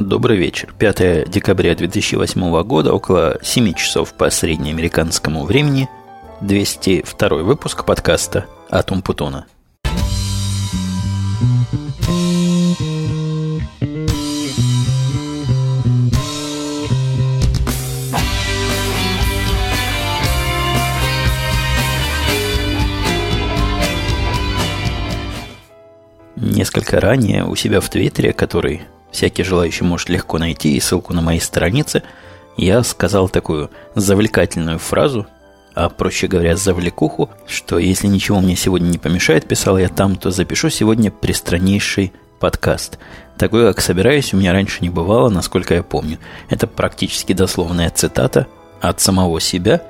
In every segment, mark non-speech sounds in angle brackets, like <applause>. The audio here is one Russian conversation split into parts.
Добрый вечер. 5 декабря 2008 года, около 7 часов по среднеамериканскому времени, 202 выпуск подкаста «Атум Путона». Несколько ранее у себя в Твиттере, который всякий желающий может легко найти, и ссылку на моей странице, я сказал такую завлекательную фразу, а проще говоря, завлекуху, что если ничего мне сегодня не помешает, писал я там, то запишу сегодня пристраннейший подкаст. Такой, как собираюсь, у меня раньше не бывало, насколько я помню. Это практически дословная цитата от самого себя.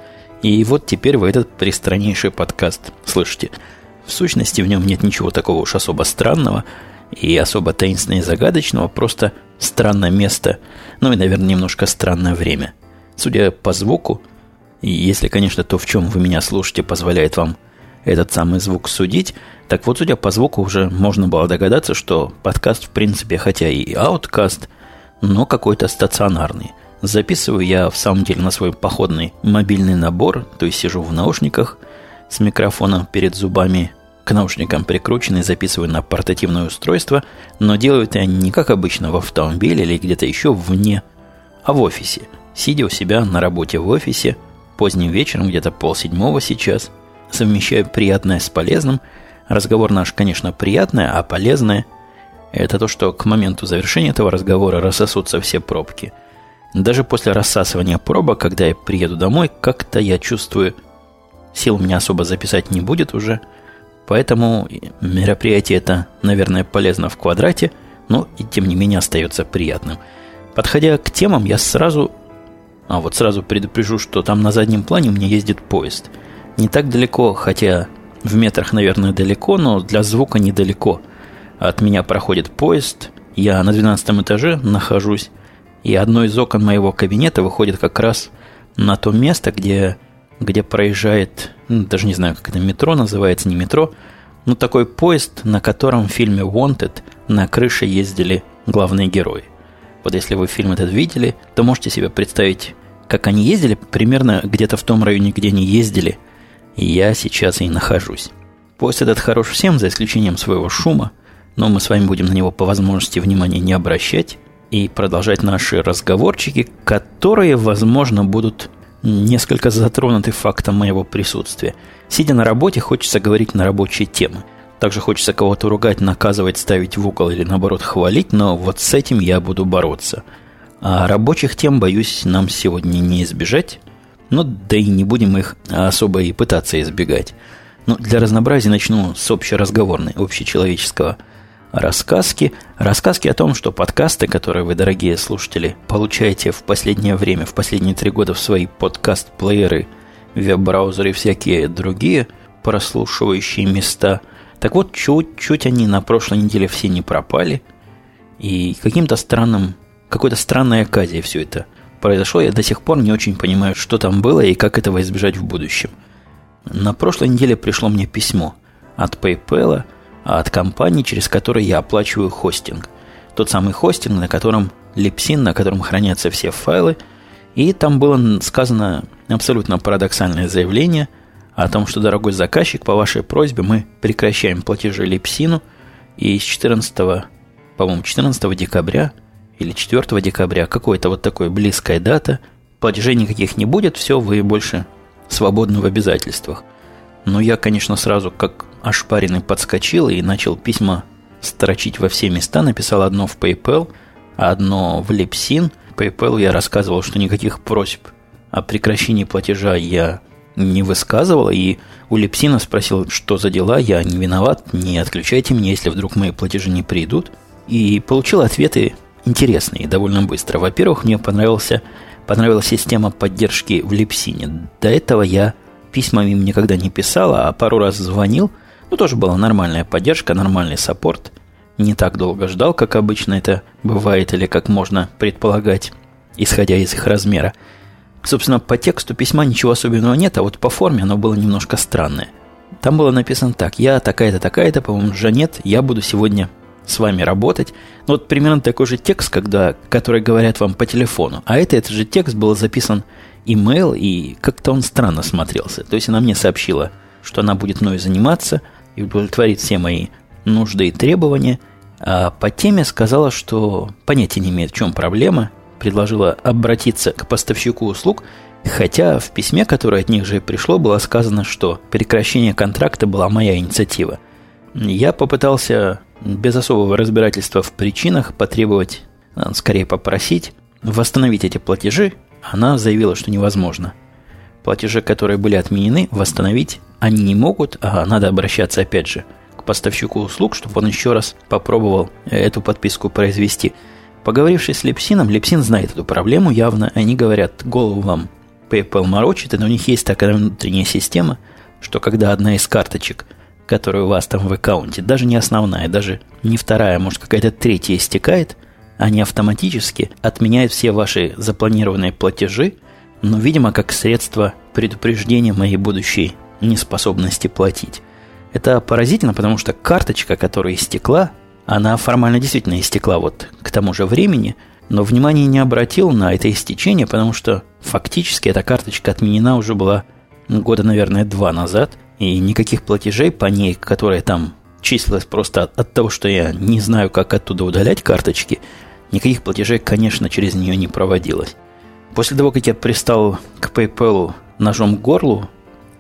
И вот теперь вы этот пристраннейший подкаст слышите. В сущности, в нем нет ничего такого уж особо странного – и особо таинственного и загадочного, просто странное место, ну и, наверное, немножко странное время. Судя по звуку, и если, конечно, то, в чем вы меня слушаете, позволяет вам этот самый звук судить, так вот, судя по звуку, уже можно было догадаться, что подкаст, в принципе, хотя и ауткаст, но какой-то стационарный. Записываю я, в самом деле, на свой походный мобильный набор, то есть сижу в наушниках с микрофоном перед зубами к наушникам прикручены и записываю на портативное устройство, но делаю это не как обычно в автомобиле или где-то еще вне, а в офисе, сидя у себя на работе в офисе, поздним вечером, где-то полседьмого сейчас, совмещаю приятное с полезным. Разговор наш, конечно, приятный, а полезное – это то, что к моменту завершения этого разговора рассосутся все пробки. Даже после рассасывания пробок, когда я приеду домой, как-то я чувствую, сил меня особо записать не будет уже – Поэтому мероприятие это, наверное, полезно в квадрате, но и тем не менее остается приятным. Подходя к темам, я сразу... А вот сразу предупрежу, что там на заднем плане у меня ездит поезд. Не так далеко, хотя в метрах, наверное, далеко, но для звука недалеко. От меня проходит поезд, я на 12 этаже нахожусь, и одно из окон моего кабинета выходит как раз на то место, где где проезжает, даже не знаю, как это метро называется, не метро, но такой поезд, на котором в фильме Wanted на крыше ездили главные герои. Вот если вы фильм этот видели, то можете себе представить, как они ездили, примерно где-то в том районе, где они ездили, и я сейчас и нахожусь. Поезд этот хорош всем, за исключением своего шума, но мы с вами будем на него по возможности внимания не обращать и продолжать наши разговорчики, которые, возможно, будут несколько затронуты фактом моего присутствия. Сидя на работе, хочется говорить на рабочие темы. Также хочется кого-то ругать, наказывать, ставить в угол или наоборот хвалить, но вот с этим я буду бороться. А рабочих тем, боюсь, нам сегодня не избежать. Ну, да и не будем их особо и пытаться избегать. Но для разнообразия начну с общеразговорной, общечеловеческого – рассказки. Рассказки о том, что подкасты, которые вы, дорогие слушатели, получаете в последнее время, в последние три года в свои подкаст-плееры, веб-браузеры и всякие другие прослушивающие места. Так вот, чуть-чуть они на прошлой неделе все не пропали. И каким-то странным, какой-то странной оказией все это произошло. Я до сих пор не очень понимаю, что там было и как этого избежать в будущем. На прошлой неделе пришло мне письмо от PayPal – а от компании, через которую я оплачиваю хостинг. Тот самый хостинг, на котором липсин, на котором хранятся все файлы. И там было сказано абсолютно парадоксальное заявление о том, что, дорогой заказчик, по вашей просьбе мы прекращаем платежи липсину, и с 14, по-моему, 14 декабря или 4 декабря, какой-то вот такой близкая дата, платежей никаких не будет, все, вы больше свободны в обязательствах. Но я, конечно, сразу, как ошпаренный, подскочил и начал письма строчить во все места. Написал одно в PayPal, одно в Lipsin. PayPal я рассказывал, что никаких просьб о прекращении платежа я не высказывал. И у Липсина спросил, что за дела, я не виноват, не отключайте меня, если вдруг мои платежи не придут. И получил ответы интересные довольно быстро. Во-первых, мне понравился, понравилась система поддержки в Липсине. До этого я письмами никогда не писал, а пару раз звонил. Ну, тоже была нормальная поддержка, нормальный саппорт. Не так долго ждал, как обычно это бывает, или как можно предполагать, исходя из их размера. Собственно, по тексту письма ничего особенного нет, а вот по форме оно было немножко странное. Там было написано так. Я такая-то, такая-то, по-моему, Жанет, я буду сегодня с вами работать. Ну, вот примерно такой же текст, когда, который говорят вам по телефону. А это, этот же текст был записан имейл, и как-то он странно смотрелся. То есть она мне сообщила, что она будет мной заниматься и удовлетворит все мои нужды и требования. А по теме сказала, что понятия не имеет, в чем проблема. Предложила обратиться к поставщику услуг, хотя в письме, которое от них же пришло, было сказано, что прекращение контракта была моя инициатива. Я попытался без особого разбирательства в причинах потребовать, а, скорее попросить, восстановить эти платежи. Она заявила, что невозможно. Платежи, которые были отменены, восстановить они не могут, а надо обращаться опять же к поставщику услуг, чтобы он еще раз попробовал эту подписку произвести. Поговорившись с Лепсином, Лепсин знает эту проблему явно. Они говорят, голову вам PayPal морочит, но у них есть такая внутренняя система, что когда одна из карточек, которая у вас там в аккаунте, даже не основная, даже не вторая, может какая-то третья истекает, они автоматически отменяют все ваши запланированные платежи, но, видимо, как средство предупреждения моей будущей неспособности платить. Это поразительно, потому что карточка, которая истекла, она формально действительно истекла вот к тому же времени, но внимания не обратил на это истечение, потому что фактически эта карточка отменена уже была года, наверное, два назад, и никаких платежей по ней, которые там числилось просто от, от того, что я не знаю, как оттуда удалять карточки, никаких платежей, конечно, через нее не проводилось. После того, как я пристал к PayPal ножом к горлу,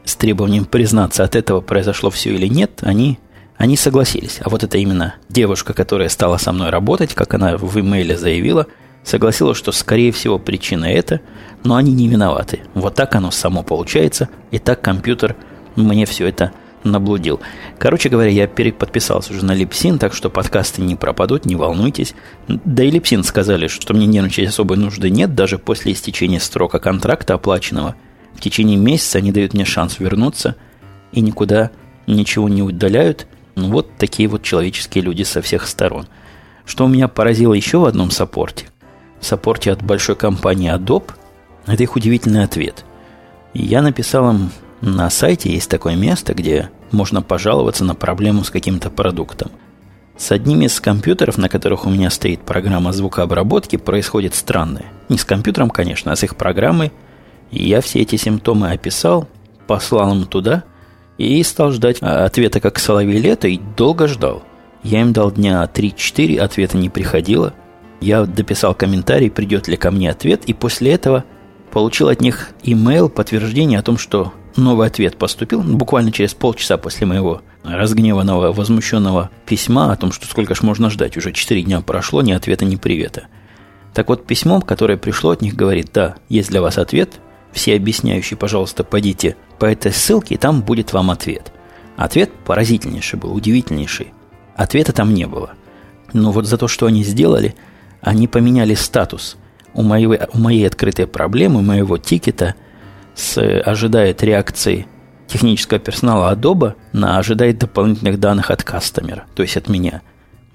с требованием признаться, от этого произошло все или нет, они, они согласились. А вот это именно девушка, которая стала со мной работать, как она в имейле заявила, согласилась, что, скорее всего, причина это, но они не виноваты. Вот так оно само получается, и так компьютер мне все это наблудил. Короче говоря, я переподписался уже на Липсин, так что подкасты не пропадут, не волнуйтесь. Да и Липсин сказали, что мне нервничать особой нужды нет, даже после истечения срока контракта оплаченного – в течение месяца они дают мне шанс вернуться и никуда ничего не удаляют. Ну, вот такие вот человеческие люди со всех сторон. Что меня поразило еще в одном саппорте, в саппорте от большой компании Adobe, это их удивительный ответ. Я написал им на сайте есть такое место, где можно пожаловаться на проблему с каким-то продуктом. С одним из компьютеров, на которых у меня стоит программа звукообработки, происходит странное. Не с компьютером, конечно, а с их программой – я все эти симптомы описал, послал им туда и стал ждать ответа как соловей лето и долго ждал. Я им дал дня 3-4, ответа не приходило. Я дописал комментарий, придет ли ко мне ответ, и после этого получил от них имейл, подтверждение о том, что новый ответ поступил, буквально через полчаса после моего разгневанного, возмущенного письма о том, что сколько ж можно ждать, уже 4 дня прошло, ни ответа, ни привета. Так вот, письмо, которое пришло от них, говорит, да, есть для вас ответ, все объясняющие, пожалуйста, пойдите по этой ссылке, и там будет вам ответ. Ответ поразительнейший был, удивительнейший. Ответа там не было. Но вот за то, что они сделали, они поменяли статус у моей, у моей открытой проблемы, моего тикета, с ожидает реакции технического персонала Adobe на ожидает дополнительных данных от кастомера, то есть от меня.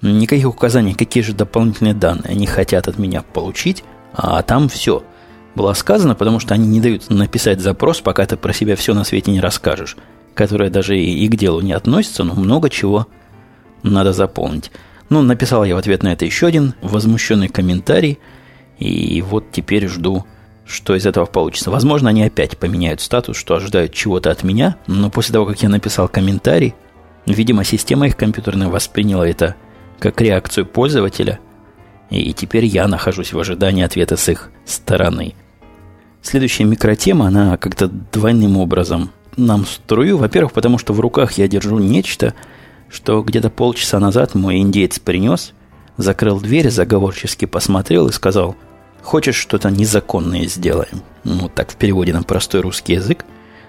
Никаких указаний, какие же дополнительные данные они хотят от меня получить, а там все – было сказано, потому что они не дают написать запрос, пока ты про себя все на свете не расскажешь, которое даже и, и к делу не относится, но много чего надо заполнить. Ну, написал я в ответ на это еще один возмущенный комментарий, и вот теперь жду, что из этого получится. Возможно, они опять поменяют статус, что ожидают чего-то от меня, но после того, как я написал комментарий, видимо, система их компьютерная восприняла это как реакцию пользователя, и теперь я нахожусь в ожидании ответа с их стороны. Следующая микротема, она как-то двойным образом нам струю. Во-первых, потому что в руках я держу нечто, что где-то полчаса назад мой индеец принес, закрыл дверь, заговорчески посмотрел и сказал, хочешь что-то незаконное сделаем? Ну, так в переводе на простой русский язык,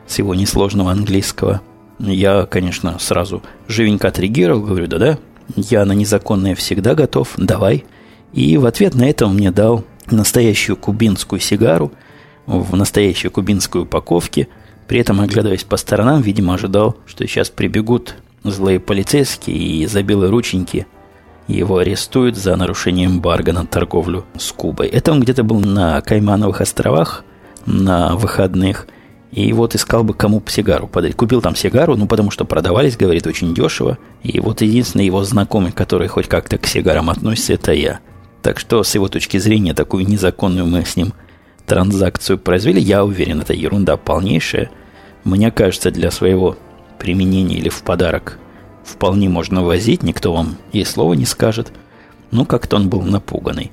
с его несложного английского. Я, конечно, сразу живенько отреагировал, говорю, да-да, я на незаконное всегда готов, давай. И в ответ на это он мне дал настоящую кубинскую сигару – в настоящей кубинской упаковке, при этом, оглядываясь по сторонам, видимо, ожидал, что сейчас прибегут злые полицейские и за рученьки его арестуют за нарушение эмбарго на торговлю с Кубой. Это он где-то был на Каймановых островах на выходных. И вот искал бы, кому сигару подарить. Купил там сигару, ну, потому что продавались, говорит, очень дешево. И вот единственный его знакомый, который хоть как-то к сигарам относится, это я. Так что, с его точки зрения, такую незаконную мы с ним транзакцию произвели. Я уверен, это ерунда полнейшая. Мне кажется, для своего применения или в подарок вполне можно возить, никто вам и слова не скажет. Ну, как-то он был напуганный.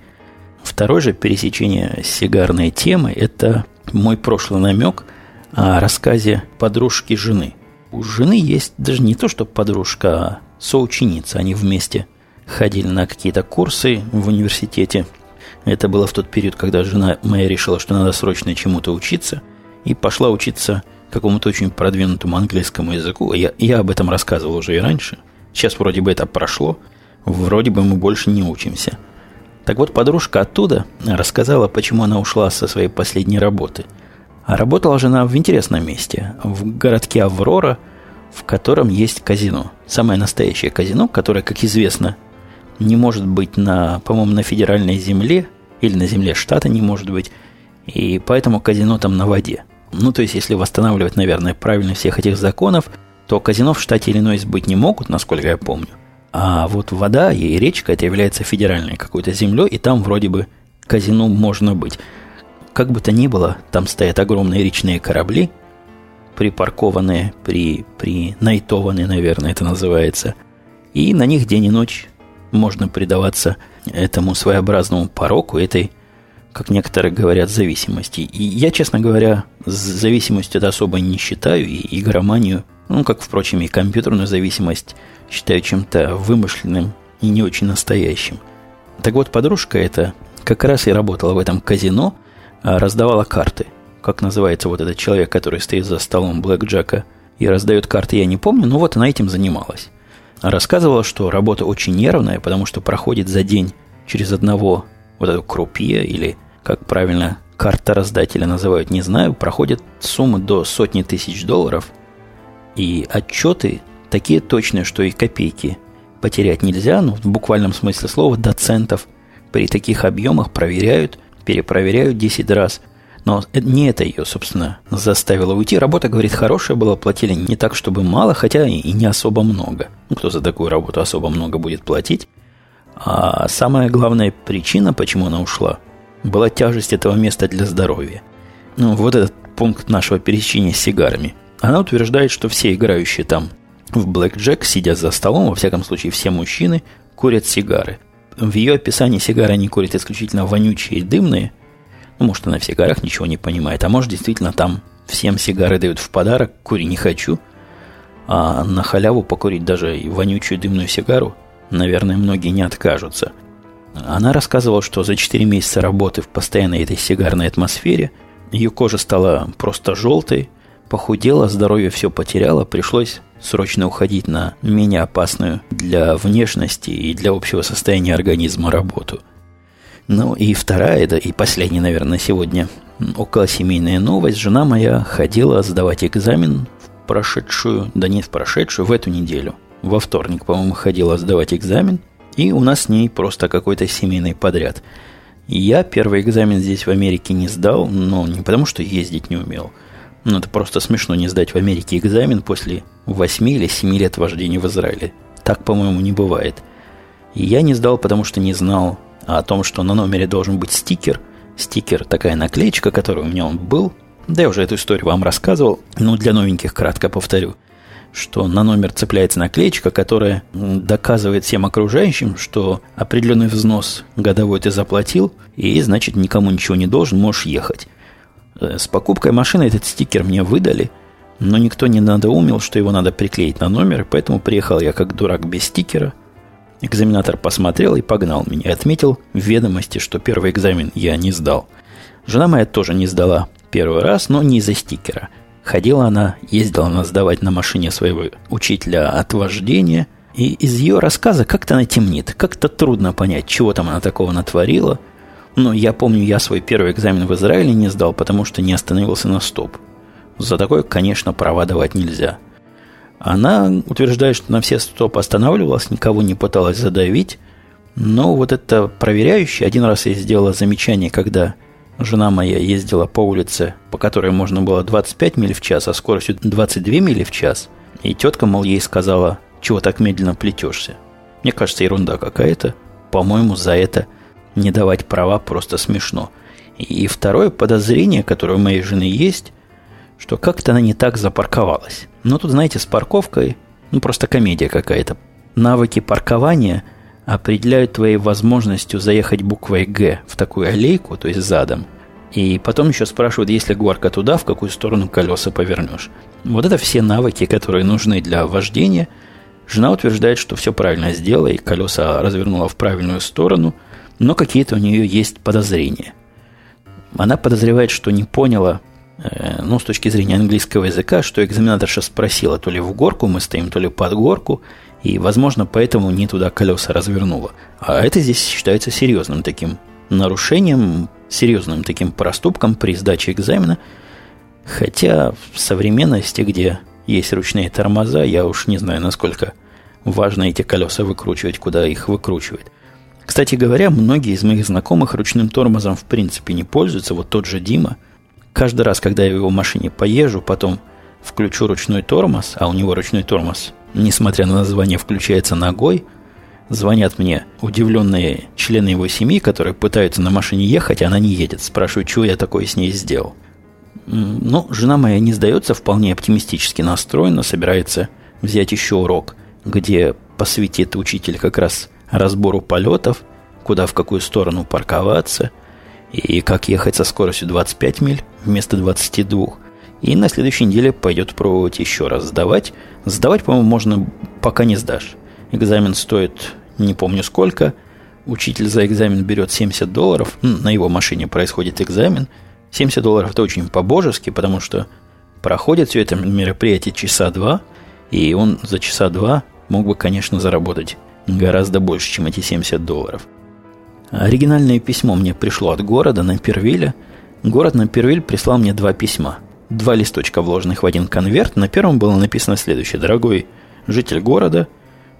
Второе же пересечение сигарной темы – это мой прошлый намек о рассказе подружки жены. У жены есть даже не то, что подружка, а соученица. Они вместе ходили на какие-то курсы в университете. Это было в тот период, когда жена моя решила, что надо срочно чему-то учиться, и пошла учиться какому-то очень продвинутому английскому языку. Я, я об этом рассказывал уже и раньше. Сейчас вроде бы это прошло, вроде бы мы больше не учимся – так вот, подружка оттуда рассказала, почему она ушла со своей последней работы. А работала же она в интересном месте, в городке Аврора, в котором есть казино. Самое настоящее казино, которое, как известно, не может быть на, по-моему, на федеральной земле или на земле штата не может быть. И поэтому казино там на воде. Ну, то есть, если восстанавливать, наверное, правильно всех этих законов, то казино в штате Иллинойс быть не могут, насколько я помню. А вот вода и речка это является федеральной какой-то землей, и там вроде бы казино можно быть. Как бы то ни было, там стоят огромные речные корабли, припаркованные, при, при найтованные, наверное, это называется. И на них день и ночь можно предаваться этому своеобразному пороку, этой, как некоторые говорят, зависимости. И я, честно говоря, зависимостью это особо не считаю, и игроманию, ну, как, впрочем, и компьютерную зависимость – считаю чем-то вымышленным и не очень настоящим. Так вот, подружка эта как раз и работала в этом казино, а раздавала карты. Как называется вот этот человек, который стоит за столом Блэк Джека и раздает карты, я не помню, но вот она этим занималась. Рассказывала, что работа очень нервная, потому что проходит за день через одного вот эту крупье или, как правильно, карта раздателя называют, не знаю, проходит суммы до сотни тысяч долларов, и отчеты такие точные, что и копейки потерять нельзя, ну, в буквальном смысле слова, доцентов при таких объемах проверяют, перепроверяют 10 раз. Но не это ее, собственно, заставило уйти. Работа, говорит, хорошая была, платили не так, чтобы мало, хотя и не особо много. Ну, кто за такую работу особо много будет платить. А самая главная причина, почему она ушла, была тяжесть этого места для здоровья. Ну, вот этот пункт нашего пересечения с сигарами. Она утверждает, что все играющие там в Jack, сидя за столом, во всяком случае все мужчины, курят сигары. В ее описании сигары они курят исключительно вонючие и дымные. Ну, может, она в сигарах ничего не понимает. А может, действительно, там всем сигары дают в подарок, кури не хочу. А на халяву покурить даже и вонючую дымную сигару, наверное, многие не откажутся. Она рассказывала, что за 4 месяца работы в постоянной этой сигарной атмосфере ее кожа стала просто желтой, похудела, здоровье все потеряла, пришлось срочно уходить на менее опасную для внешности и для общего состояния организма работу. Ну и вторая, это и последняя, наверное, сегодня около семейная новость. Жена моя ходила сдавать экзамен в прошедшую, да нет, в прошедшую, в эту неделю. Во вторник, по-моему, ходила сдавать экзамен, и у нас с ней просто какой-то семейный подряд. Я первый экзамен здесь в Америке не сдал, но не потому, что ездить не умел – ну, это просто смешно не сдать в Америке экзамен после 8 или 7 лет вождения в Израиле. Так, по-моему, не бывает. И я не сдал, потому что не знал о том, что на номере должен быть стикер. Стикер – такая наклеечка, которая у меня он был. Да, я уже эту историю вам рассказывал. Но для новеньких кратко повторю, что на номер цепляется наклеечка, которая доказывает всем окружающим, что определенный взнос годовой ты заплатил, и значит никому ничего не должен, можешь ехать. Э, с покупкой машины этот стикер мне выдали, но никто не надоумил, что его надо приклеить на номер, поэтому приехал я как дурак без стикера. Экзаменатор посмотрел и погнал меня. Отметил в ведомости, что первый экзамен я не сдал. Жена моя тоже не сдала первый раз, но не из-за стикера. Ходила она, ездила она сдавать на машине своего учителя от вождения, и из ее рассказа как-то она темнит, как-то трудно понять, чего там она такого натворила – но я помню, я свой первый экзамен в Израиле не сдал, потому что не остановился на стоп. За такое, конечно, права давать нельзя. Она утверждает, что на все стоп останавливалась, никого не пыталась задавить. Но вот это проверяющий, один раз я сделала замечание, когда жена моя ездила по улице, по которой можно было 25 миль в час, а скоростью 22 мили в час. И тетка, мол, ей сказала, чего так медленно плетешься. Мне кажется, ерунда какая-то. По-моему, за это не давать права просто смешно. И второе подозрение, которое у моей жены есть, что как-то она не так запарковалась. Но тут, знаете, с парковкой, ну просто комедия какая-то. Навыки паркования определяют твоей возможностью заехать буквой «Г» в такую аллейку, то есть задом. И потом еще спрашивают, если горка туда, в какую сторону колеса повернешь. Вот это все навыки, которые нужны для вождения. Жена утверждает, что все правильно сделала, и колеса развернула в правильную сторону, но какие-то у нее есть подозрения. Она подозревает, что не поняла Э, ну, с точки зрения английского языка, что экзаменаторша спросила, то ли в горку мы стоим, то ли под горку, и, возможно, поэтому не туда колеса развернула. А это здесь считается серьезным таким нарушением, серьезным таким проступком при сдаче экзамена. Хотя в современности, где есть ручные тормоза, я уж не знаю, насколько важно эти колеса выкручивать, куда их выкручивать. Кстати говоря, многие из моих знакомых ручным тормозом в принципе не пользуются. Вот тот же Дима – Каждый раз, когда я в его машине поезжу, потом включу ручной тормоз, а у него ручной тормоз, несмотря на название, включается ногой, звонят мне удивленные члены его семьи, которые пытаются на машине ехать, а она не едет. Спрашивают, что я такое с ней сделал. Ну, жена моя не сдается, вполне оптимистически настроена, собирается взять еще урок, где посвятит учитель как раз разбору полетов, куда в какую сторону парковаться – и как ехать со скоростью 25 миль вместо 22. И на следующей неделе пойдет пробовать еще раз сдавать. Сдавать, по-моему, можно пока не сдашь. Экзамен стоит не помню сколько. Учитель за экзамен берет 70 долларов. На его машине происходит экзамен. 70 долларов это очень по-божески, потому что проходит все это мероприятие часа два, и он за часа два мог бы, конечно, заработать гораздо больше, чем эти 70 долларов. Оригинальное письмо мне пришло от города на Первиле. Город на Первиль прислал мне два письма. Два листочка, вложенных в один конверт. На первом было написано следующее. «Дорогой житель города,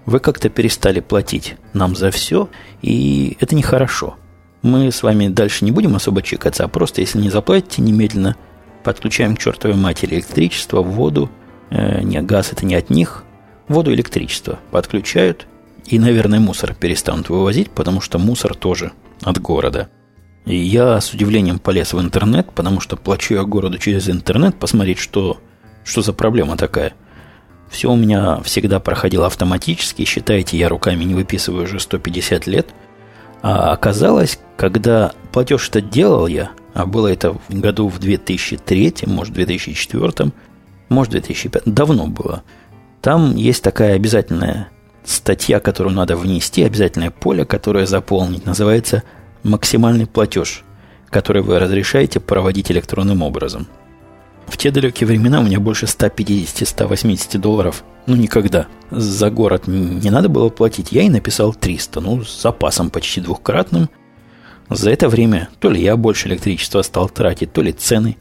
вы как-то перестали платить нам за все, и это нехорошо. Мы с вами дальше не будем особо чекаться, а просто, если не заплатите, немедленно подключаем к чертовой матери электричество, воду. Э, не, газ это не от них. Воду, электричество подключают, и, наверное, мусор перестанут вывозить, потому что мусор тоже от города. Я с удивлением полез в интернет, потому что плачу я городу через интернет, посмотреть, что, что за проблема такая. Все у меня всегда проходило автоматически, считайте, я руками не выписываю уже 150 лет. А оказалось, когда платеж это делал я, а было это в году в 2003, может, 2004, может, 2005, давно было, там есть такая обязательная статья, которую надо внести, обязательное поле, которое заполнить, называется максимальный платеж, который вы разрешаете проводить электронным образом. В те далекие времена у меня больше 150-180 долларов, ну никогда, за город не надо было платить. Я и написал 300, ну с запасом почти двухкратным. За это время то ли я больше электричества стал тратить, то ли цены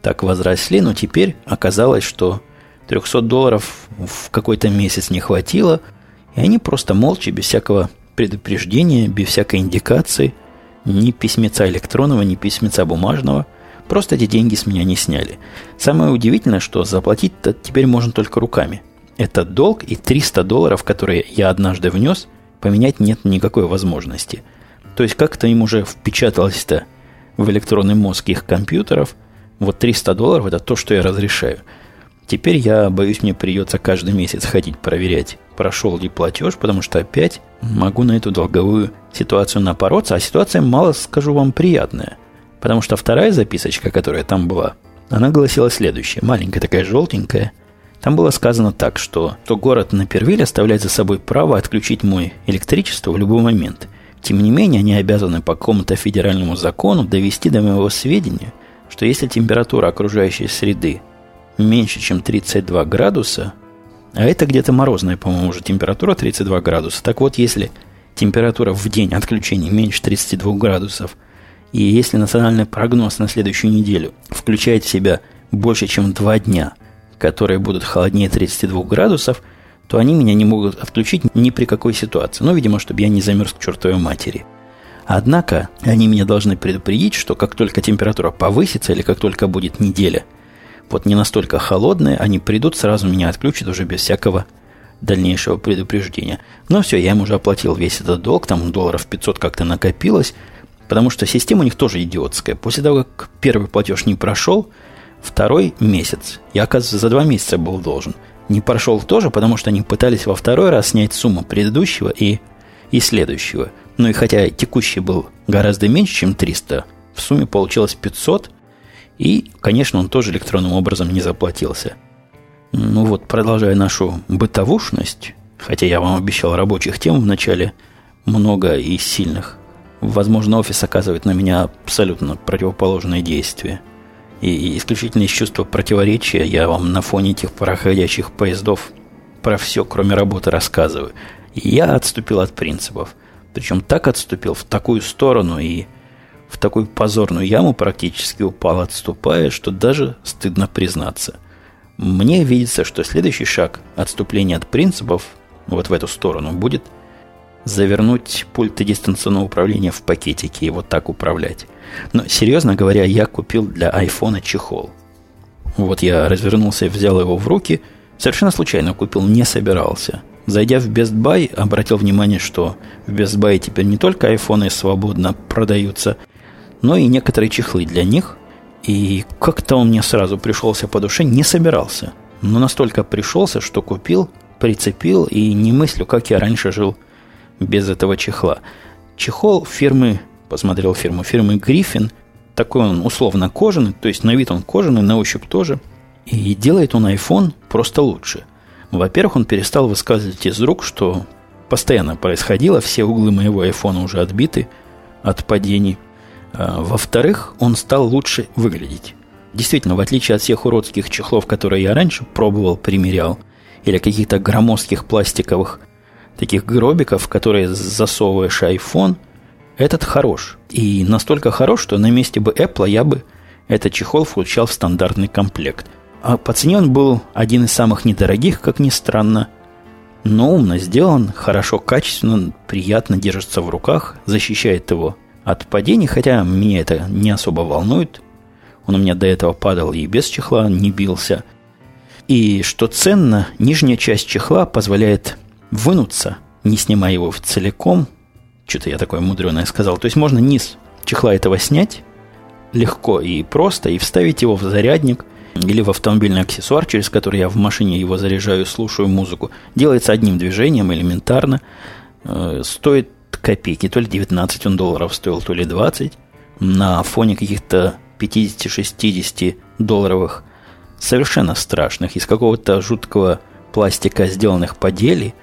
так возросли, но теперь оказалось, что 300 долларов в какой-то месяц не хватило – и они просто молча, без всякого предупреждения, без всякой индикации, ни письмеца электронного, ни письмеца бумажного, просто эти деньги с меня не сняли. Самое удивительное, что заплатить-то теперь можно только руками. Это долг и 300 долларов, которые я однажды внес, поменять нет никакой возможности. То есть как-то им уже впечаталось-то в электронный мозг их компьютеров, вот 300 долларов это то, что я разрешаю – Теперь я боюсь, мне придется каждый месяц ходить проверять, прошел ли платеж, потому что опять могу на эту долговую ситуацию напороться. А ситуация, мало скажу вам, приятная. Потому что вторая записочка, которая там была, она гласила следующее. Маленькая такая желтенькая. Там было сказано так, что, что город Напервиль оставляет за собой право отключить мой электричество в любой момент. Тем не менее, они обязаны по какому-то федеральному закону довести до моего сведения, что если температура окружающей среды меньше, чем 32 градуса, а это где-то морозная, по-моему, уже температура 32 градуса. Так вот, если температура в день отключения меньше 32 градусов, и если национальный прогноз на следующую неделю включает в себя больше, чем 2 дня, которые будут холоднее 32 градусов, то они меня не могут отключить ни при какой ситуации. Ну, видимо, чтобы я не замерз к чертовой матери. Однако они меня должны предупредить, что как только температура повысится или как только будет неделя, вот не настолько холодная, они придут, сразу меня отключат уже без всякого дальнейшего предупреждения. Но все, я им уже оплатил весь этот долг, там долларов 500 как-то накопилось, потому что система у них тоже идиотская. После того, как первый платеж не прошел, второй месяц, я, оказывается, за два месяца был должен. Не прошел тоже, потому что они пытались во второй раз снять сумму предыдущего и, и следующего. Ну и хотя текущий был гораздо меньше, чем 300, в сумме получилось 500, и, конечно, он тоже электронным образом не заплатился. Ну вот, продолжая нашу бытовушность, хотя я вам обещал рабочих тем в начале, много и сильных, возможно, офис оказывает на меня абсолютно противоположное действие. И исключительно из чувства противоречия я вам на фоне этих проходящих поездов про все, кроме работы, рассказываю. И я отступил от принципов. Причем так отступил в такую сторону и в такую позорную яму практически упал, отступая, что даже стыдно признаться – мне видится, что следующий шаг отступления от принципов вот в эту сторону будет завернуть пульты дистанционного управления в пакетики и вот так управлять. Но, серьезно говоря, я купил для айфона чехол. Вот я развернулся и взял его в руки. Совершенно случайно купил, не собирался. Зайдя в Best Buy, обратил внимание, что в Best Buy теперь не только айфоны свободно продаются, но и некоторые чехлы для них. И как-то он мне сразу пришелся по душе, не собирался. Но настолько пришелся, что купил, прицепил и не мыслю, как я раньше жил без этого чехла. Чехол фирмы, посмотрел фирму, фирмы Гриффин, такой он условно кожаный, то есть на вид он кожаный, на ощупь тоже. И делает он iPhone просто лучше. Во-первых, он перестал высказывать из рук, что постоянно происходило, все углы моего iPhone уже отбиты от падений – во-вторых, он стал лучше выглядеть. Действительно, в отличие от всех уродских чехлов, которые я раньше пробовал, примерял, или каких-то громоздких пластиковых таких гробиков, которые засовываешь iPhone, этот хорош. И настолько хорош, что на месте бы Apple я бы этот чехол включал в стандартный комплект. А по цене он был один из самых недорогих, как ни странно, но умно сделан, хорошо, качественно, приятно держится в руках, защищает его от падений, хотя меня это не особо волнует. Он у меня до этого падал и без чехла не бился. И что ценно, нижняя часть чехла позволяет вынуться, не снимая его целиком. Что-то я такое мудреное сказал. То есть можно низ чехла этого снять легко и просто и вставить его в зарядник или в автомобильный аксессуар, через который я в машине его заряжаю, слушаю музыку. Делается одним движением элементарно. Э, стоит копейки. То ли 19 он долларов стоил, то ли 20. На фоне каких-то 50-60 долларовых совершенно страшных, из какого-то жуткого пластика сделанных поделий,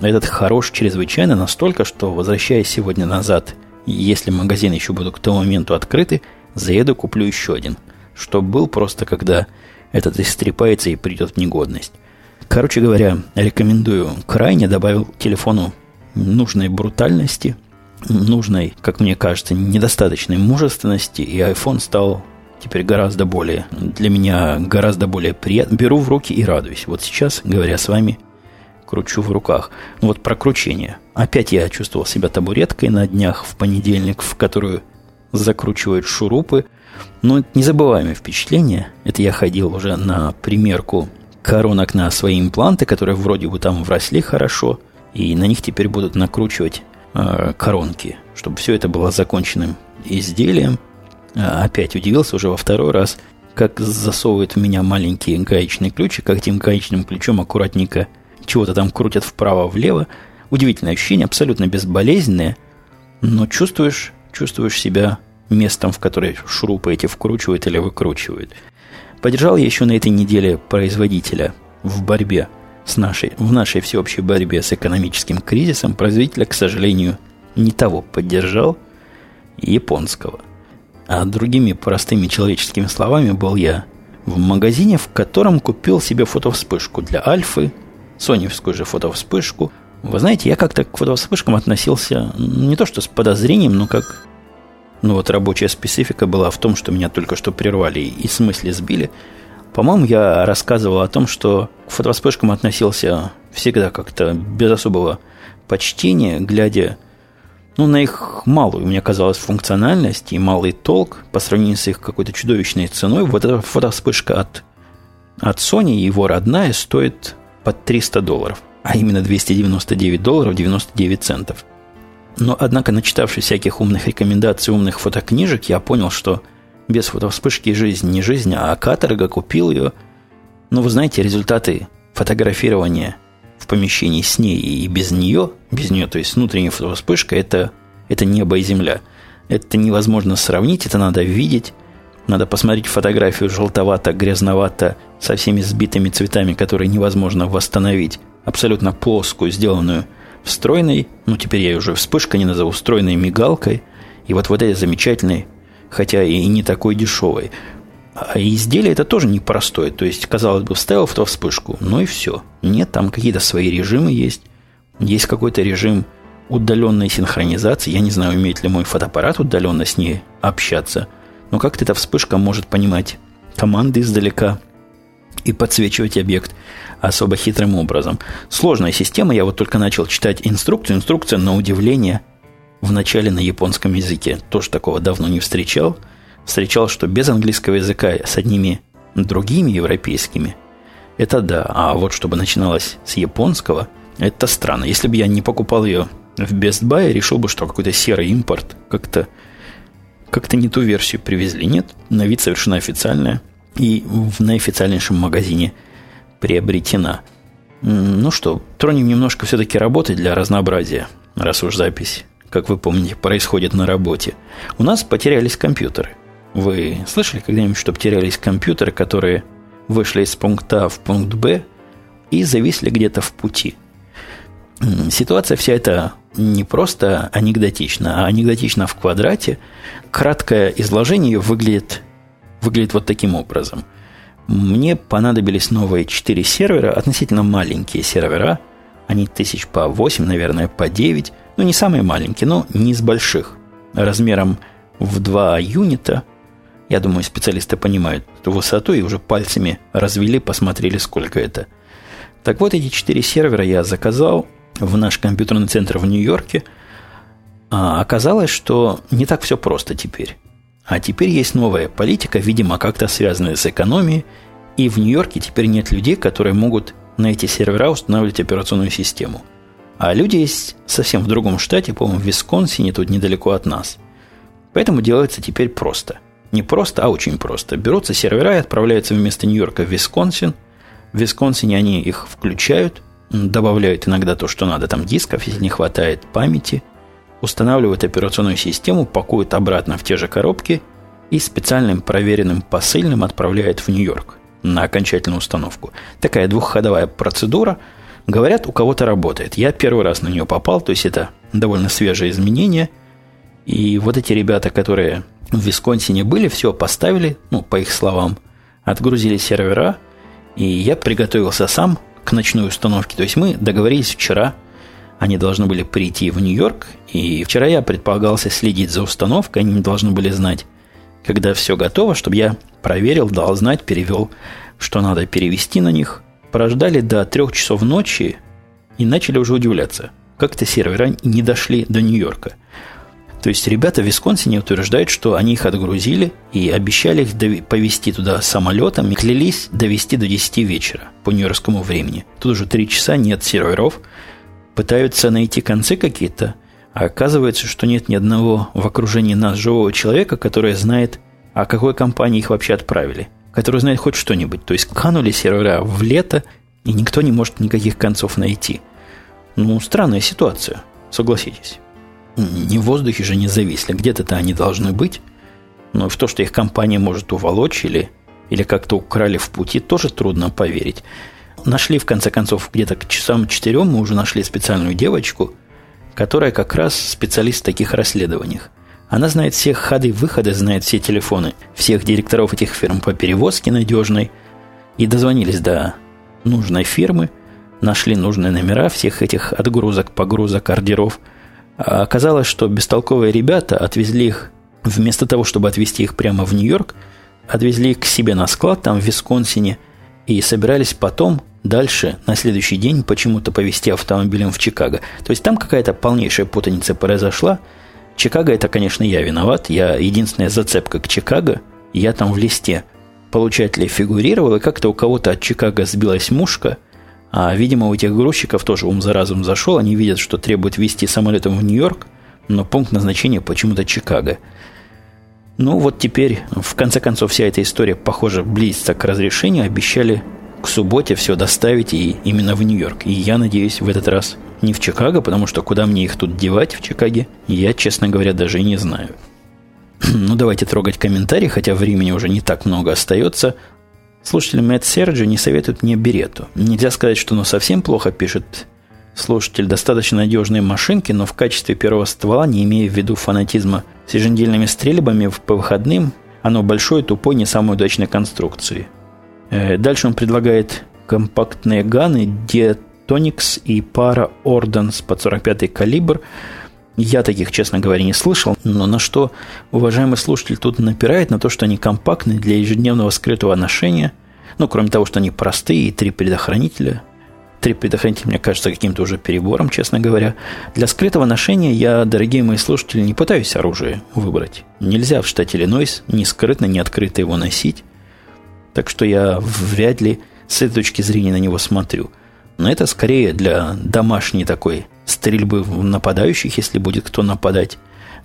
этот хорош чрезвычайно настолько, что, возвращаясь сегодня назад, если магазины еще будут к тому моменту открыты, заеду, куплю еще один. Что был просто, когда этот истрепается и придет в негодность. Короче говоря, рекомендую крайне добавил телефону нужной брутальности, нужной, как мне кажется, недостаточной мужественности, и iPhone стал теперь гораздо более, для меня гораздо более приятно. Беру в руки и радуюсь. Вот сейчас, говоря с вами, кручу в руках. Вот про кручение. Опять я чувствовал себя табуреткой на днях в понедельник, в которую закручивают шурупы. Но незабываемое впечатление. Это я ходил уже на примерку коронок на свои импланты, которые вроде бы там вросли хорошо – и на них теперь будут накручивать э, коронки, чтобы все это было законченным изделием. А опять удивился уже во второй раз, как засовывает в меня маленький гаечный ключ, и как этим гаечным ключом аккуратненько чего-то там крутят вправо-влево. Удивительное ощущение, абсолютно безболезненное, но чувствуешь, чувствуешь себя местом, в которое шурупы эти вкручивают или выкручивают. Поддержал я еще на этой неделе производителя в борьбе с нашей, в нашей всеобщей борьбе с экономическим кризисом производителя, к сожалению, не того поддержал японского. А другими простыми человеческими словами был я в магазине, в котором купил себе фотовспышку для Альфы, соневскую же фотовспышку. Вы знаете, я как-то к фотовспышкам относился не то что с подозрением, но как... Ну вот рабочая специфика была в том, что меня только что прервали и с мысли сбили – по-моему, я рассказывал о том, что к фотовспышкам относился всегда как-то без особого почтения, глядя ну, на их малую, мне казалось, функциональность и малый толк по сравнению с их какой-то чудовищной ценой. Вот эта фотовспышка от, от Sony, его родная, стоит под 300 долларов, а именно 299 долларов 99 центов. Но, однако, начитавшись всяких умных рекомендаций, умных фотокнижек, я понял, что без фотовспышки жизнь не жизнь, а каторга купил ее. Но вы знаете, результаты фотографирования в помещении с ней и без нее, без нее, то есть внутренняя фотовспышка, это, это небо и земля. Это невозможно сравнить, это надо видеть. Надо посмотреть фотографию желтовато, грязновато, со всеми сбитыми цветами, которые невозможно восстановить. Абсолютно плоскую, сделанную встроенной, ну теперь я уже вспышка не назову, встроенной мигалкой. И вот вот этой замечательной, хотя и не такой дешевой. А изделие это тоже непростое. То есть, казалось бы, вставил в то вспышку, ну и все. Нет, там какие-то свои режимы есть. Есть какой-то режим удаленной синхронизации. Я не знаю, умеет ли мой фотоаппарат удаленно с ней общаться. Но как-то эта вспышка может понимать команды издалека и подсвечивать объект особо хитрым образом. Сложная система. Я вот только начал читать инструкцию. Инструкция, на удивление, в начале на японском языке. Тоже такого давно не встречал – встречал, что без английского языка с одними другими европейскими, это да. А вот чтобы начиналось с японского, это странно. Если бы я не покупал ее в Best Buy, решил бы, что какой-то серый импорт как-то как-то не ту версию привезли. Нет, на вид совершенно официальная. И в наофициальнейшем магазине приобретена. Ну что, тронем немножко все-таки работы для разнообразия, раз уж запись, как вы помните, происходит на работе. У нас потерялись компьютеры. Вы слышали когда-нибудь, что потерялись компьютеры, которые вышли из пункта А в пункт Б и зависли где-то в пути? Ситуация вся эта не просто анекдотична, а анекдотична в квадрате. Краткое изложение выглядит, выглядит вот таким образом. Мне понадобились новые 4 сервера, относительно маленькие сервера. Они тысяч по 8, наверное, по 9. Ну, не самые маленькие, но не из больших. Размером в 2 юнита – я думаю, специалисты понимают эту высоту и уже пальцами развели, посмотрели, сколько это. Так вот, эти четыре сервера я заказал в наш компьютерный центр в Нью-Йорке. А оказалось, что не так все просто теперь. А теперь есть новая политика, видимо, как-то связанная с экономией. И в Нью-Йорке теперь нет людей, которые могут на эти сервера устанавливать операционную систему. А люди есть совсем в другом штате, по-моему, в Висконсине, тут недалеко от нас. Поэтому делается теперь просто – не просто, а очень просто. Берутся сервера и отправляются вместо Нью-Йорка в Висконсин. В Висконсине они их включают, добавляют иногда то, что надо, там дисков, если не хватает памяти, устанавливают операционную систему, пакуют обратно в те же коробки и специальным проверенным посыльным отправляют в Нью-Йорк на окончательную установку. Такая двухходовая процедура. Говорят, у кого-то работает. Я первый раз на нее попал, то есть это довольно свежее изменение. И вот эти ребята, которые в Висконсине были, все поставили, ну, по их словам, отгрузили сервера, и я приготовился сам к ночной установке. То есть мы договорились вчера, они должны были прийти в Нью-Йорк, и вчера я предполагался следить за установкой, они должны были знать, когда все готово, чтобы я проверил, дал знать, перевел, что надо перевести на них. Прождали до трех часов ночи и начали уже удивляться, как-то сервера не дошли до Нью-Йорка. То есть ребята в Висконсине утверждают, что они их отгрузили и обещали их повезти туда самолетом и клялись довести до 10 вечера по нью-йоркскому времени. Тут уже 3 часа нет серверов, пытаются найти концы какие-то, а оказывается, что нет ни одного в окружении нас живого человека, который знает, о какой компании их вообще отправили, который знает хоть что-нибудь. То есть канули сервера в лето, и никто не может никаких концов найти. Ну, странная ситуация, согласитесь не в воздухе же не зависли. Где-то-то они должны быть. Но в то, что их компания может уволочь или, или как-то украли в пути, тоже трудно поверить. Нашли, в конце концов, где-то к часам четырем мы уже нашли специальную девочку, которая как раз специалист в таких расследованиях. Она знает всех ходы и выходы, знает все телефоны всех директоров этих фирм по перевозке надежной. И дозвонились до нужной фирмы, нашли нужные номера всех этих отгрузок, погрузок, ордеров – а оказалось, что бестолковые ребята отвезли их, вместо того, чтобы отвезти их прямо в Нью-Йорк, отвезли их к себе на склад там в Висконсине и собирались потом дальше, на следующий день, почему-то повезти автомобилем в Чикаго. То есть там какая-то полнейшая путаница произошла. Чикаго это, конечно, я виноват. Я единственная зацепка к Чикаго. Я там в листе получателей фигурировал, и как-то у кого-то от Чикаго сбилась мушка, а, видимо, у этих грузчиков тоже ум за разум зашел, они видят, что требуют вести самолетом в Нью-Йорк, но пункт назначения почему-то Чикаго. Ну вот теперь, в конце концов, вся эта история, похоже, близится к разрешению, обещали к субботе все доставить и именно в Нью-Йорк. И я надеюсь, в этот раз не в Чикаго, потому что куда мне их тут девать в Чикаге, я, честно говоря, даже и не знаю. <clears throat> Ну, давайте трогать комментарии, хотя времени уже не так много остается. Слушатель Мэтт Серджи не советует мне берету. Нельзя сказать, что оно совсем плохо пишет слушатель. Достаточно надежные машинки, но в качестве первого ствола, не имея в виду фанатизма с еженедельными стрельбами по выходным, оно большое, тупое, не самой удачной конструкции. Э, дальше он предлагает компактные ганы Diatonics и пара Ordnance под 45 калибр – я таких, честно говоря, не слышал, но на что уважаемый слушатель тут напирает, на то, что они компактны для ежедневного скрытого ношения, ну, кроме того, что они простые, и три предохранителя. Три предохранителя, мне кажется, каким-то уже перебором, честно говоря. Для скрытого ношения я, дорогие мои слушатели, не пытаюсь оружие выбрать. Нельзя в штате Иллинойс ни скрытно, ни открыто его носить. Так что я вряд ли с этой точки зрения на него смотрю. Но это скорее для домашней такой стрельбы в нападающих, если будет кто нападать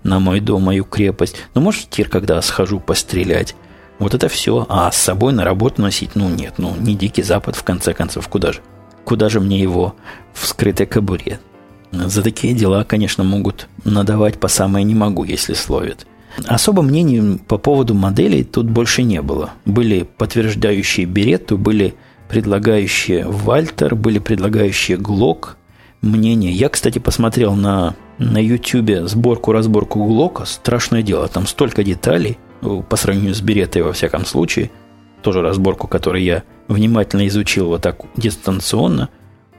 на мой дом, мою крепость. Ну, может, тир, когда схожу пострелять. Вот это все. А с собой на работу носить, ну, нет. Ну, не Дикий Запад, в конце концов. Куда же? Куда же мне его в скрытой кобуре? За такие дела, конечно, могут надавать по самое не могу, если словят. Особо мнений по поводу моделей тут больше не было. Были подтверждающие Беретту, были предлагающие Вальтер, были предлагающие Глок, мнение. Я, кстати, посмотрел на, на YouTube сборку-разборку Глока. Страшное дело. Там столько деталей э, по сравнению с Беретой, во всяком случае. Тоже разборку, которую я внимательно изучил вот так дистанционно.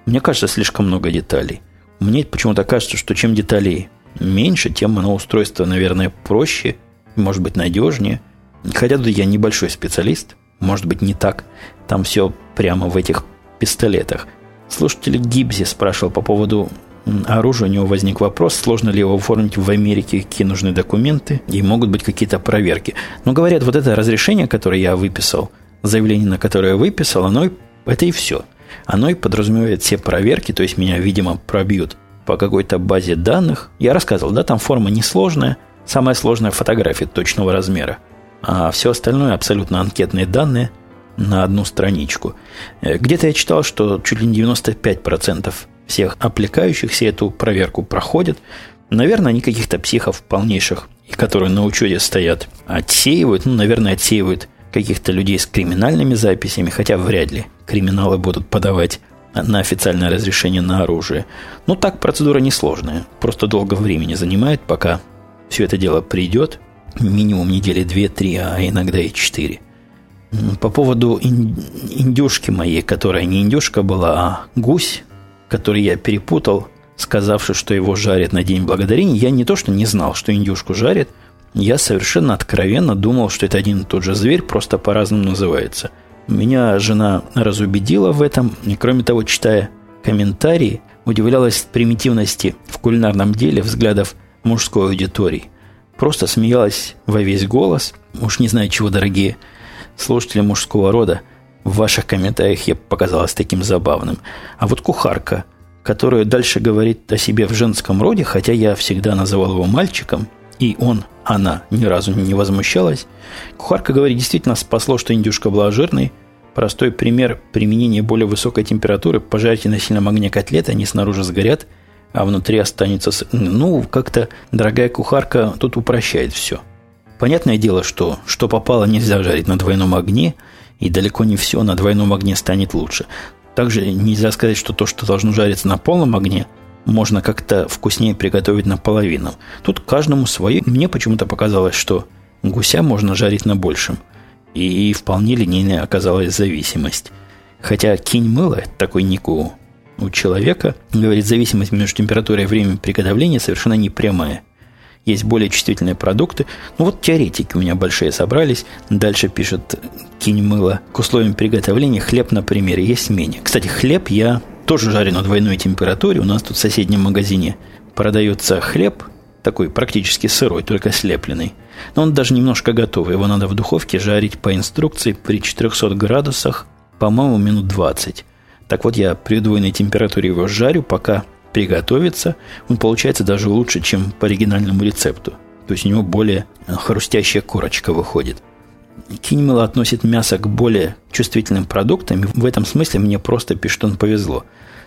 Мне кажется, слишком много деталей. Мне почему-то кажется, что чем деталей меньше, тем оно устройство, наверное, проще, может быть, надежнее. Хотя тут я небольшой специалист, может быть, не так. Там все прямо в этих пистолетах – Слушатель Гибзи спрашивал по поводу оружия. У него возник вопрос, сложно ли его оформить в Америке, какие нужны документы, и могут быть какие-то проверки. Но говорят, вот это разрешение, которое я выписал, заявление, на которое я выписал, оно это и все. Оно и подразумевает все проверки, то есть меня, видимо, пробьют по какой-то базе данных. Я рассказывал, да, там форма несложная, самая сложная фотография точного размера. А все остальное абсолютно анкетные данные – на одну страничку. Э, где-то я читал, что чуть ли не 95% всех аппликающихся эту проверку проходят. Наверное, они каких-то психов полнейших, и которые на учете стоят, отсеивают, ну, наверное, отсеивают каких-то людей с криминальными записями, хотя вряд ли криминалы будут подавать на официальное разрешение на оружие. Ну, так процедура несложная. Просто долго времени занимает, пока все это дело придет. Минимум недели 2-3, а иногда и 4. По поводу индюшки моей, которая не индюшка была, а гусь, который я перепутал, сказавши, что его жарят на День Благодарения, я не то, что не знал, что индюшку жарят, я совершенно откровенно думал, что это один и тот же зверь, просто по-разному называется. Меня жена разубедила в этом, и кроме того, читая комментарии, удивлялась примитивности в кулинарном деле взглядов мужской аудитории. Просто смеялась во весь голос, уж не знаю чего, дорогие – слушатели мужского рода, в ваших комментариях я показалась таким забавным. А вот кухарка, которая дальше говорит о себе в женском роде, хотя я всегда называл его мальчиком, и он, она ни разу не возмущалась. Кухарка говорит, действительно спасло, что индюшка была жирной. Простой пример применения более высокой температуры. Пожарьте на сильном огне котлеты, они снаружи сгорят, а внутри останется... Ну, как-то дорогая кухарка тут упрощает все. Понятное дело, что что попало нельзя жарить на двойном огне, и далеко не все на двойном огне станет лучше. Также нельзя сказать, что то, что должно жариться на полном огне, можно как-то вкуснее приготовить наполовину. Тут каждому свое. Мне почему-то показалось, что гуся можно жарить на большем. И вполне линейная оказалась зависимость. Хотя кинь мыло, такой ник у, человека, говорит, зависимость между температурой и временем приготовления совершенно не прямая. есть более чувствительные продукты. Ну вот теоретики у меня большие собрались. Дальше пишет кинь мыло к условиям приготовления. Хлеб, например, есть менее. Кстати, хлеб я тоже жарю на двойной температуре. У нас тут в соседнем магазине продается хлеб, такой практически сырой, только слепленный. Но он даже немножко готовый. Его надо в духовке жарить по инструкции при 400 градусах, по-моему, минут 20. Так вот, я при двойной температуре его жарю, пока приготовится. Он получается даже лучше, чем по оригинальному рецепту. То есть у него более хрустящая корочка выходит. Кинемела относит мясо к более чувствительным продуктам. В этом смысле мне просто пиштон повезло.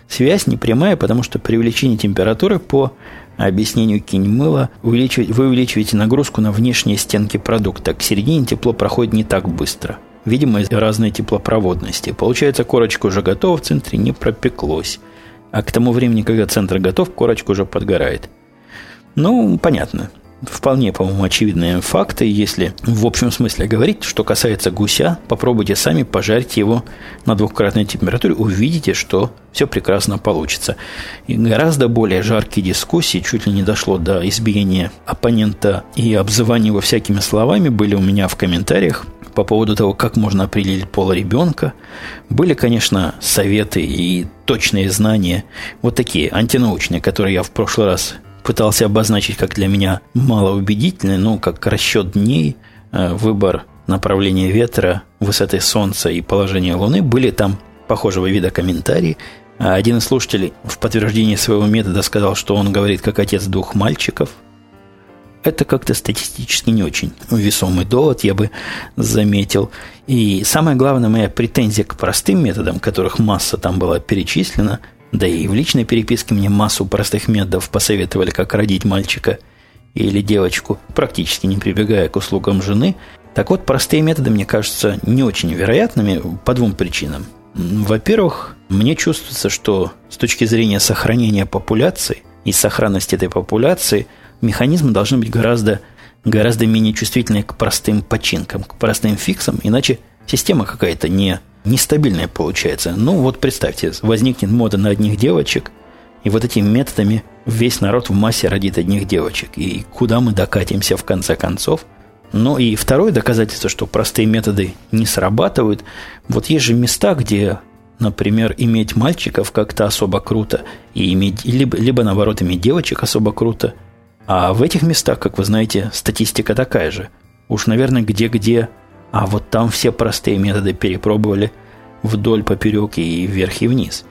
Связь не прямая, потому что при увеличении температуры по объяснению кинемыла вы увеличиваете нагрузку на внешние стенки продукта. К середине тепло проходит не так быстро. Видимо, из разной теплопроводности. Получается, корочка уже готова в центре, не пропеклось. А к тому времени, когда центр готов, корочка уже подгорает. Ну, понятно вполне, по-моему, очевидные факты. Если в общем смысле говорить, что касается гуся, попробуйте сами пожарить его на двухкратной температуре, увидите, что все прекрасно получится. И гораздо более жаркие дискуссии, чуть ли не дошло до избиения оппонента и обзывания его всякими словами, были у меня в комментариях по поводу того, как можно определить пол ребенка. Были, конечно, советы и точные знания, вот такие антинаучные, которые я в прошлый раз пытался обозначить как для меня малоубедительный, ну, как расчет дней, э, выбор направления ветра, высоты Солнца и положения Луны, были там похожего вида комментарии. Один из слушателей в подтверждении своего метода сказал, что он говорит как отец двух мальчиков. Это как-то статистически не очень весомый довод, я бы заметил. И самое главное, моя претензия к простым методам, которых масса там была перечислена, да и в личной переписке мне массу простых методов посоветовали, как родить мальчика или девочку, практически не прибегая к услугам жены. Так вот, простые методы мне кажутся не очень вероятными по двум причинам. Во-первых, мне чувствуется, что с точки зрения сохранения популяции и сохранности этой популяции, механизмы должны быть гораздо, гораздо менее чувствительны к простым починкам, к простым фиксам, иначе система какая-то не нестабильная получается. Ну, вот представьте, возникнет мода на одних девочек, и вот этими методами весь народ в массе родит одних девочек. И куда мы докатимся в конце концов? Ну и второе доказательство, что простые методы не срабатывают. Вот есть же места, где, например, иметь мальчиков как-то особо круто, и иметь, либо, либо наоборот иметь девочек особо круто. А в этих местах, как вы знаете, статистика такая же. Уж, наверное, где-где а вот там все простые методы перепробовали вдоль, поперек и вверх и вниз.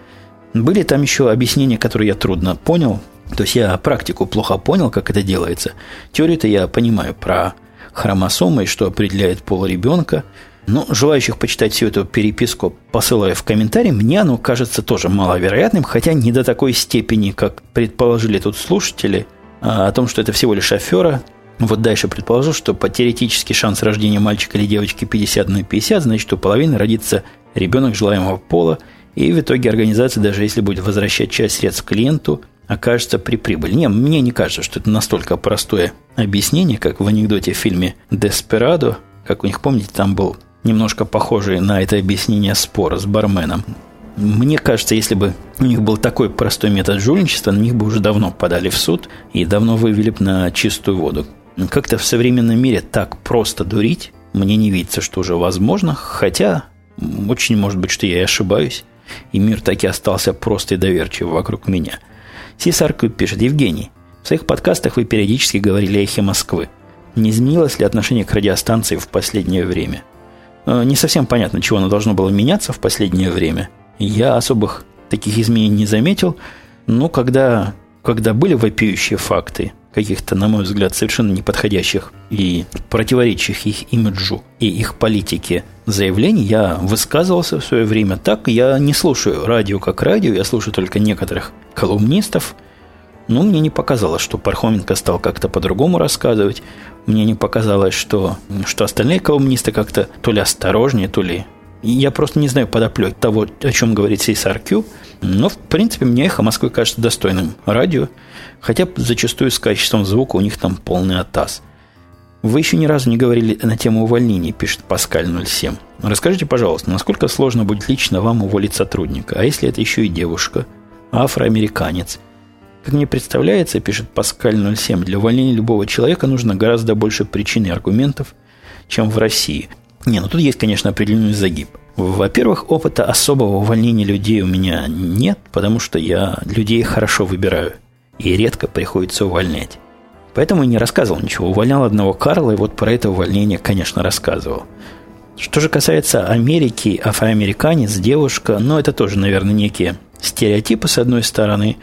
Были там еще объяснения, которые я трудно понял. То есть я практику плохо понял, как это делается. Теорию-то я понимаю про хромосомы и что определяет пол ребенка. Но желающих почитать всю эту переписку, посылая в комментарии, мне оно кажется тоже маловероятным, хотя не до такой степени, как предположили тут слушатели, о том, что это всего лишь афера, вот дальше предположу, что по теоретически шанс рождения мальчика или девочки 50 на 50, значит, у половины родится ребенок желаемого пола, и в итоге организация, даже если будет возвращать часть средств клиенту, окажется при прибыли. Не, мне не кажется, что это настолько простое объяснение, как в анекдоте в фильме «Деспирадо», как у них, помните, там был немножко похожий на это объяснение спор с барменом. Мне кажется, если бы у них был такой простой метод жульничества, на них бы уже давно подали в суд и давно вывели бы на чистую воду. Как-то в современном мире так просто дурить, мне не видится, что уже возможно, хотя очень может быть, что я и ошибаюсь, и мир таки остался просто и доверчив вокруг меня. Сисарку пишет, Евгений, в своих подкастах вы периодически говорили о эхе Москвы. Не изменилось ли отношение к радиостанции в последнее время? Э, не совсем понятно, чего оно должно было меняться в последнее время. Я особых таких изменений не заметил, но когда, когда были вопиющие факты, каких-то, на мой взгляд, совершенно неподходящих и противоречащих их имиджу и их политике заявлений, я высказывался в свое время так. Я не слушаю радио как радио, я слушаю только некоторых колумнистов. Но мне не показалось, что Пархоменко стал как-то по-другому рассказывать. Мне не показалось, что, что остальные колумнисты как-то то ли осторожнее, то ли... Я просто не знаю подоплек того, о чем говорит Кью. Но, в принципе, мне «Эхо Москвы» кажется достойным радио. Хотя зачастую с качеством звука у них там полный атас. Вы еще ни разу не говорили на тему увольнений, пишет Паскаль 07. Расскажите, пожалуйста, насколько сложно будет лично вам уволить сотрудника, а если это еще и девушка, афроамериканец? Как мне представляется, пишет Паскаль 07, для увольнения любого человека нужно гораздо больше причин и аргументов, чем в России. Не, ну тут есть, конечно, определенный загиб. Во-первых, опыта особого увольнения людей у меня нет, потому что я людей хорошо выбираю и редко приходится увольнять. Поэтому и не рассказывал ничего. Увольнял одного Карла, и вот про это увольнение, конечно, рассказывал. Что же касается Америки, афроамериканец, девушка, ну, это тоже, наверное, некие стереотипы, с одной стороны.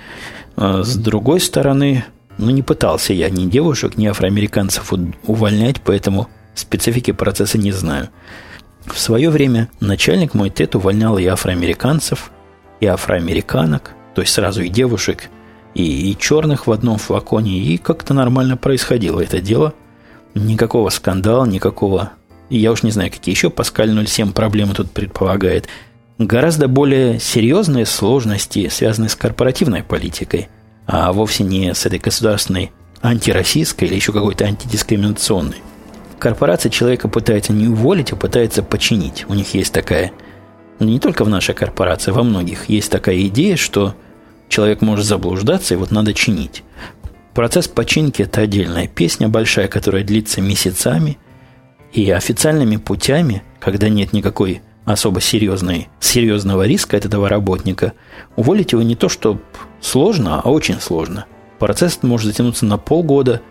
А с другой стороны, ну, не пытался я ни девушек, ни афроамериканцев увольнять, поэтому специфики процесса не знаю. В свое время начальник мой ТЭТ увольнял и афроамериканцев, и афроамериканок, то есть сразу и девушек, и, и черных в одном флаконе, и как-то нормально происходило это дело. Никакого скандала, никакого... Я уж не знаю, какие еще Паскаль 07 проблемы тут предполагает. Гораздо более серьезные сложности связаны с корпоративной политикой, а вовсе не с этой государственной антироссийской или еще какой-то антидискриминационной. Корпорация человека пытается не уволить, а пытается починить. У них есть такая... Не только в нашей корпорации, во многих есть такая идея, что человек может заблуждаться, и вот надо чинить. Процесс починки – это отдельная песня большая, которая длится месяцами, и официальными путями, когда нет никакой особо серьезной, серьезного риска от этого работника, уволить его не то, что сложно, а очень сложно. Процесс может затянуться на полгода,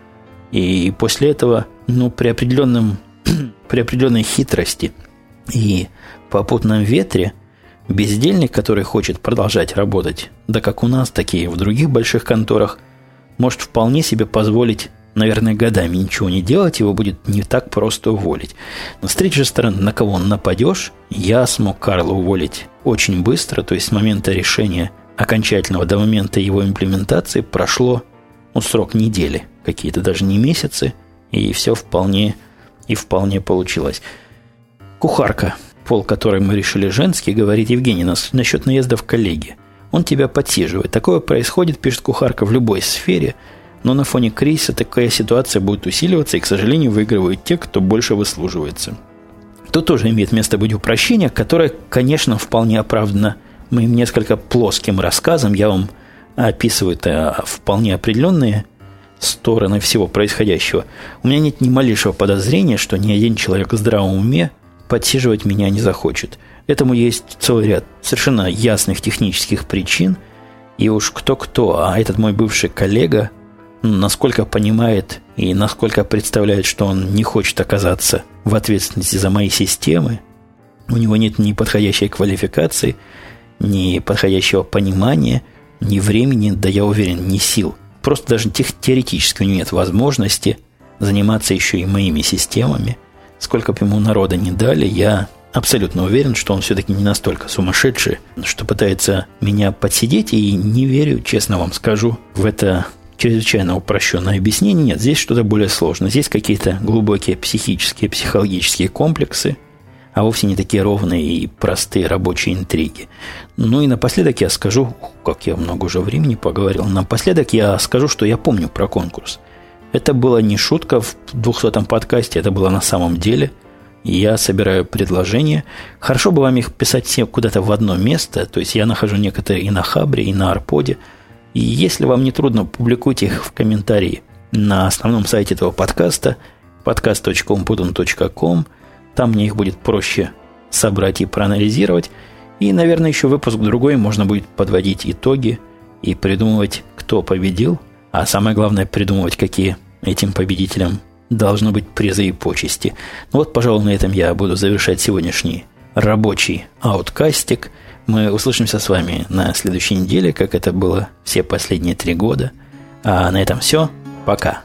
и после этого, ну, при, определенном, <clears throat> при определенной хитрости и попутном ветре – Бездельник, который хочет продолжать работать, да как у нас, так и в других больших конторах, может вполне себе позволить, наверное, годами ничего не делать, его будет не так просто уволить. Но с третьей стороны, на кого нападешь, я смог Карла уволить очень быстро, то есть с момента решения окончательного до момента его имплементации прошло ну, срок недели, какие-то даже не месяцы, и все вполне и вполне получилось. Кухарка – пол который мы решили женский, говорит Евгений нас, насчет наезда в коллеги. Он тебя подсиживает. Такое происходит, пишет кухарка, в любой сфере, но на фоне кризиса такая ситуация будет усиливаться, и, к сожалению, выигрывают те, кто больше выслуживается. Тут тоже имеет место быть упрощение, которое, конечно, вполне оправдано моим несколько плоским рассказом. Я вам описываю это вполне определенные стороны всего происходящего. У меня нет ни малейшего подозрения, что ни один человек в здравом уме подсиживать меня не захочет. Этому есть целый ряд совершенно ясных технических причин. И уж кто-кто, а этот мой бывший коллега, насколько понимает и насколько представляет, что он не хочет оказаться в ответственности за мои системы, у него нет ни подходящей квалификации, ни подходящего понимания, ни времени, да я уверен, ни сил. Просто даже тех, теоретически у него нет возможности заниматься еще и моими системами – сколько бы ему народа не дали, я абсолютно уверен, что он все-таки не настолько сумасшедший, что пытается меня подсидеть, и не верю, честно вам скажу, в это чрезвычайно упрощенное объяснение. Нет, здесь что-то более сложное. Здесь какие-то глубокие психические, психологические комплексы, а вовсе не такие ровные и простые рабочие интриги. Ну и напоследок я скажу, как я много уже времени поговорил, напоследок я скажу, что я помню про конкурс. Это была не шутка в 200-м подкасте, это было на самом деле. Я собираю предложения. Хорошо бы вам их писать все куда-то в одно место. То есть я нахожу некоторые и на Хабре, и на Арподе. И если вам не трудно, публикуйте их в комментарии на основном сайте этого подкаста podcast.computun.com. Там мне их будет проще собрать и проанализировать. И, наверное, еще выпуск другой можно будет подводить итоги и придумывать, кто победил – а самое главное, придумывать, какие этим победителям должны быть призы и почести. Ну вот, пожалуй, на этом я буду завершать сегодняшний рабочий ауткастик. Мы услышимся с вами на следующей неделе, как это было все последние три года. А на этом все. Пока.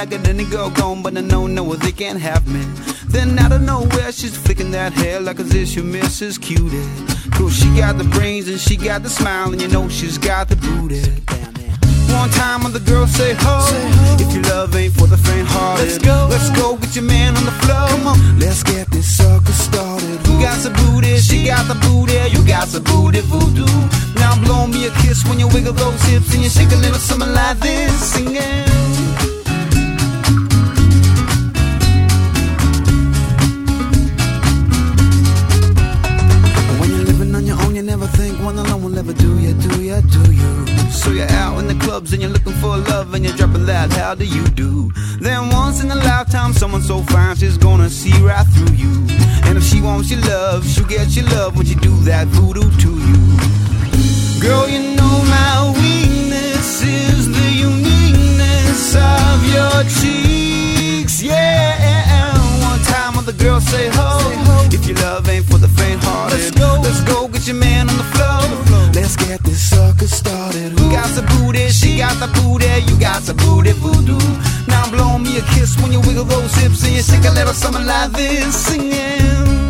I got any girl gone, but I know no they can't have me. Then out of nowhere, she's flicking that hair like as if she misses cutie. Cause she got the brains and she got the smile, and you know she's got the booty. One time when the girl say ho, if your love ain't for the faint hearted, let's go, let's go get your man on the floor. Come on, let's get this sucker started. started. Who got the booty? She got the booty. You got the booty voodoo. Now blow me a kiss when you wiggle those hips and you shake a little something like this, singing. One alone will ever do ya, do ya, do you? So you're out in the clubs and you're looking for love and you're dropping that, how do you do? Then once in a lifetime, someone so fine, she's gonna see right through you. And if she wants your love, she'll get your love when you do that voodoo to you. Girl, you know my weakness is the uniqueness of your cheeks, yeah. One time when the girl say ho, if your love ain't for the faint-hearted, let's go, let's go get your man on the floor. Let's get this sucker started. Who got the booty? She got the booty. You got the booty voodoo. Now blow me a kiss when you wiggle those hips and you shake a little something like this, singing.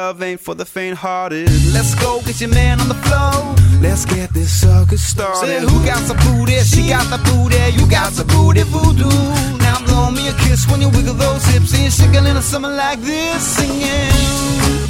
Love ain't for the faint-hearted, let's go get your man on the floor. Let's get this sucker started. Say, who got the booty? She got the booty. You got the booty voodoo. Now blow me a kiss when you wiggle those hips and shaking in a summer like this, singing.